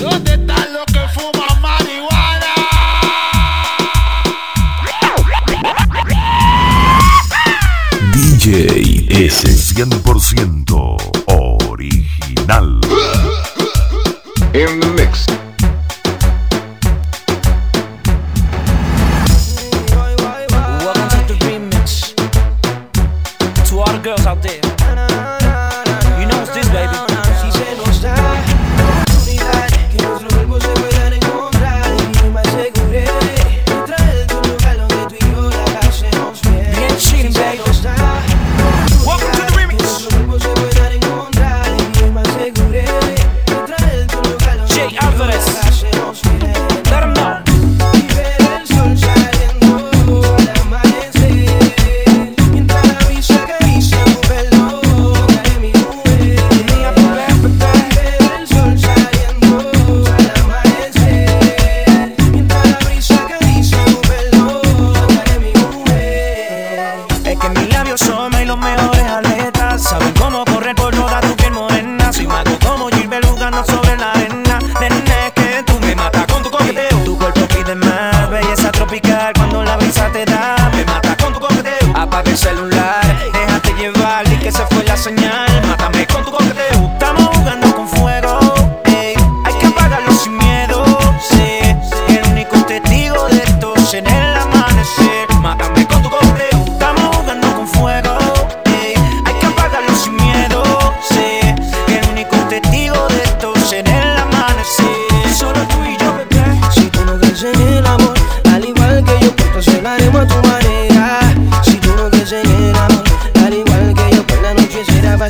¿Dónde están los que fuman marihuana? DJ S 100% original. Out there. You know what's this, baby?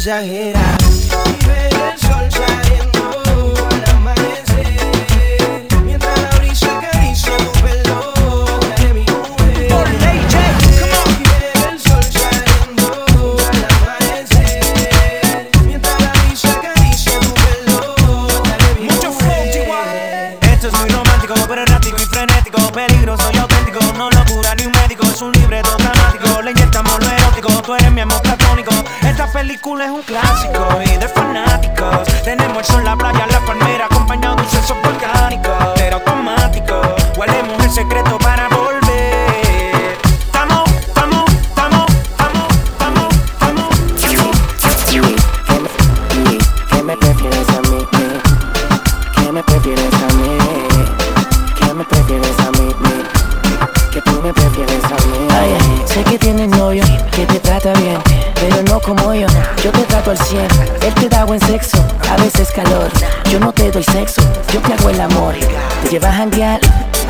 Noche Tú eres mi amor platónico. Esta película es un clásico y de fanáticos. Tenemos el sol, la playa, la palmera Acompañado de un sexo volcánico Pero automático, huelemos el secreto que te trata bien, pero no como yo. Yo te trato al 100, él te da buen sexo, a veces calor. Yo no te doy sexo, yo te hago el amor. Te llevas a janguear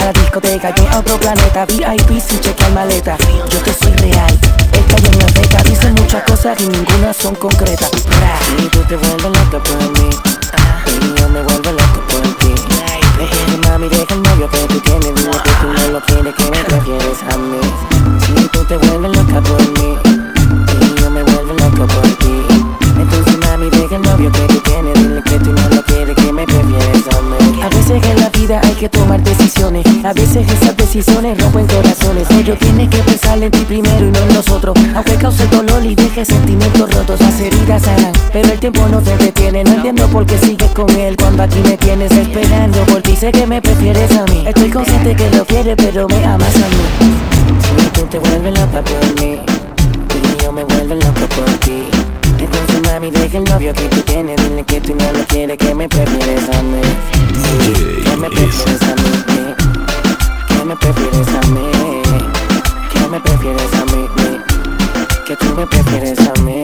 a la discoteca, yo a otro planeta. VIP sin chequear maleta, yo que soy real. Esta yo me beca, dicen muchas cosas y ninguna son concretas. Y tú te vuelves loca por mí Y yo me vuelvo loco por ti Eh, Mami, deja el novio que tú tienes Dile que tú no lo quieres, que me prefieres a mí Si tú te vuelves mí Y yo me vuelvo loco por ti Entonces mami, deja el novio que tú tienes Dile que tú no lo quieres, que me prefieres a mí A veces en la vida hay que tomar decisiones. A veces esas decisiones rompen corazones. Ello tiene que pensar en ti primero y no en nosotros. Aunque cause dolor y deje sentimientos rotos, las heridas sanan. Pero el tiempo no te detiene. No entiendo por qué sigues con él cuando aquí me tienes esperando. Por ti sé que me prefieres a mí. Estoy consciente que lo quieres, pero me amas a mí. Tú te vuelves loca por mí Vuelvo loco por ti. Entonces mami deja el novio que tú tienes. Dile que tú no lo quieres, que me prefieres a mí. Que me prefieres a mí. Que me prefieres a mí. Que me prefieres a mí. Que tú me prefieres a mí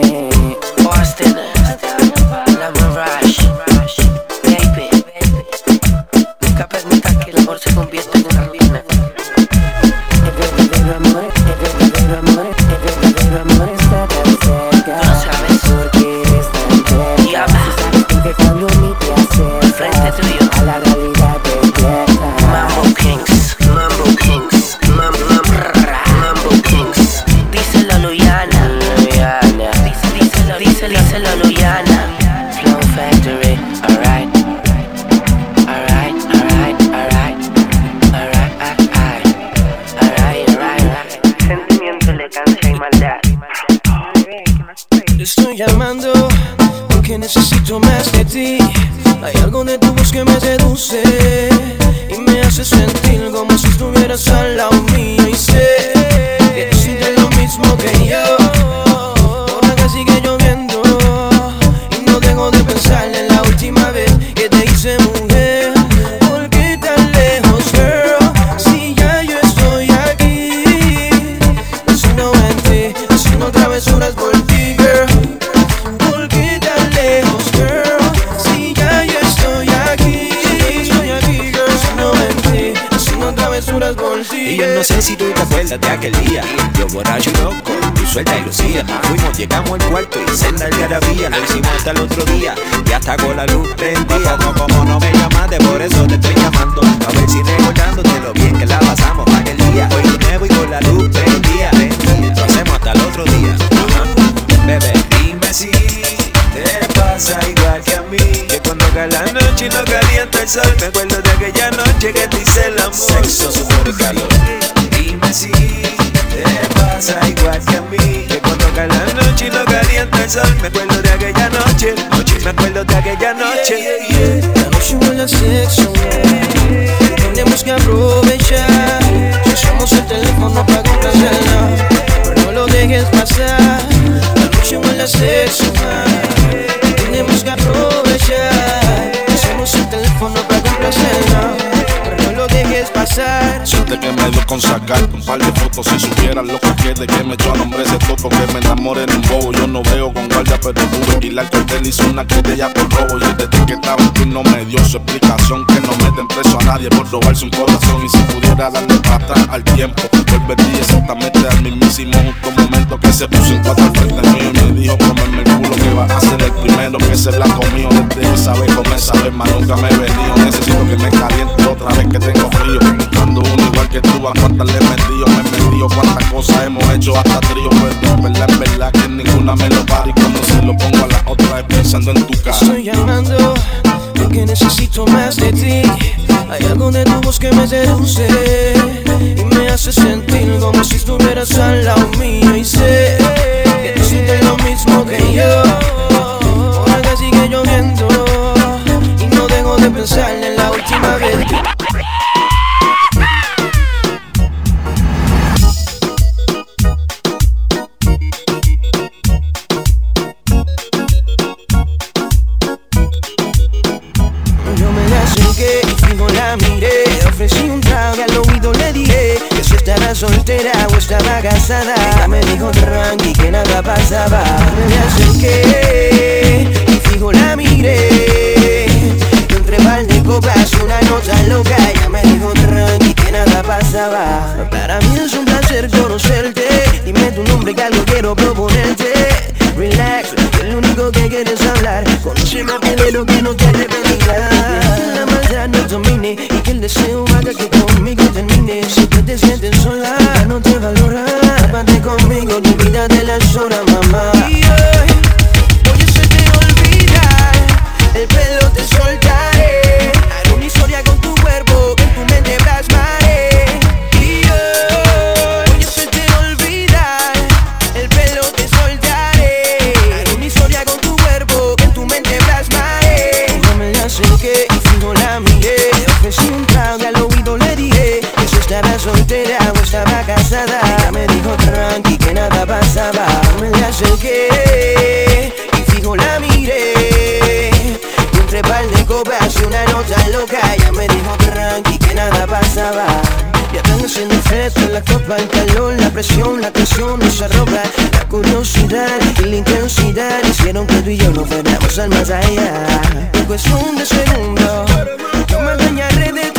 elegancia y maldad. Estoy llamando porque necesito más de ti. Hay algo de tu voz que me seduce y me hace sentir como si estuvieras al lado de aquel día. Yo borracho y loco, tú suelta y lucía. Fuimos, llegamos al cuarto y senda el garabía Lo hicimos hasta el otro día Y hasta con la luz prendía. No, como no me llamaste, por eso te estoy llamando. A ver si recordándote lo bien que la pasamos aquel día. Hoy de nuevo y con la luz prendía. Lo hacemos hasta el otro día. Bebé, dime si te pasa igual que a mí. Que cuando cae la noche y no calienta el sol Me acuerdo de aquella noche que te hice el amor. Sexo, sudor y calor Me acuerdo de aquella noche, noche Me acuerdo de aquella noche. La noche huele a sexo, tenemos que aprovechar. Si usamos el teléfono para complacerla, pero no lo dejes pasar. Con sacar un par de fotos si supieras lo que quiere que me echó al hombre ese topo que me enamoré en un bobo. Yo no veo con guardia pero pude la cartel hizo una querella por robo. Y desde que estaba en no me dio su explicación que no meten preso a nadie por robarse un corazón. Y si pudiera darle atrás al tiempo volvería exactamente al mismísimo justo momento que se puso en cuatro al frente mío y me dijo comerme el culo que va a ser el primero que se la comió desde que sabe comer sabe más nunca me he venido. Necesito que me caliente otra vez que tengo frío buscando uno igual que tú a cuántas le he metido me he metido cuántas cosas hemos hecho hasta trío pero en verdad en verdad que ninguna me lo para y cuando se lo pongo a la otra es pensando en tu cara Estoy llamando porque necesito más de ti. Hay algo de tu voz que me seduce y me hace sentir como si estuvieras al lado mío. Y sé soltera o estaba casada. Ella me dijo tranqui que nada pasaba. Me acerqué y fijo la miré. Entre par de copas una nota loca. Ella me dijo tranqui que nada pasaba. Para mí es un placer conocerte. Dime tu nombre que algo quiero proponerte. Relax, que lo único que quieres hablar. Conóceme primero que no te arrepentirás no domine Y que el deseo haga que conmigo termine. Si te sientes sola, soltera o estaba casada. Ella me dijo tranqui que nada pasaba me la acerqué y fijo la miré. Y entre par de copas y una nota loca Ella me dijo tranqui que nada pasaba ya están haciendo efecto la copa, el calor, la presión, la tensión, esa ropa, la curiosidad y la intensidad hicieron que tú y yo nos fuéramos al más allá. En cuestión de segundos, yo me dañaré de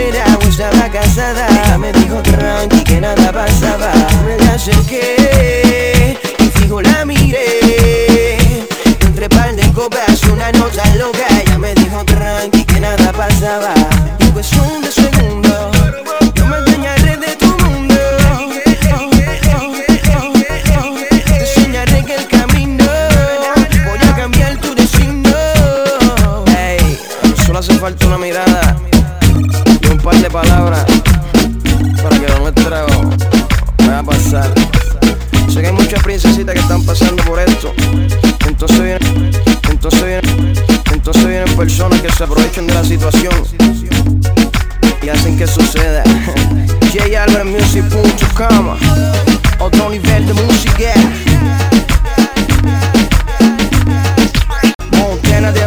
soltera o estaba casada. Ella me dijo tranqui que nada pasaba. Me la acerqué y fijo la miré. Entre par de copas una nota loca. Ella me dijo tranqui que nada pasaba. Y pues un princesitas que están pasando por esto. Entonces vienen, entonces vienen, entonces vienen personas que se aprovechan de la situación y hacen que suceda. J. Albert Music. Cama. Otro nivel de música. Montana de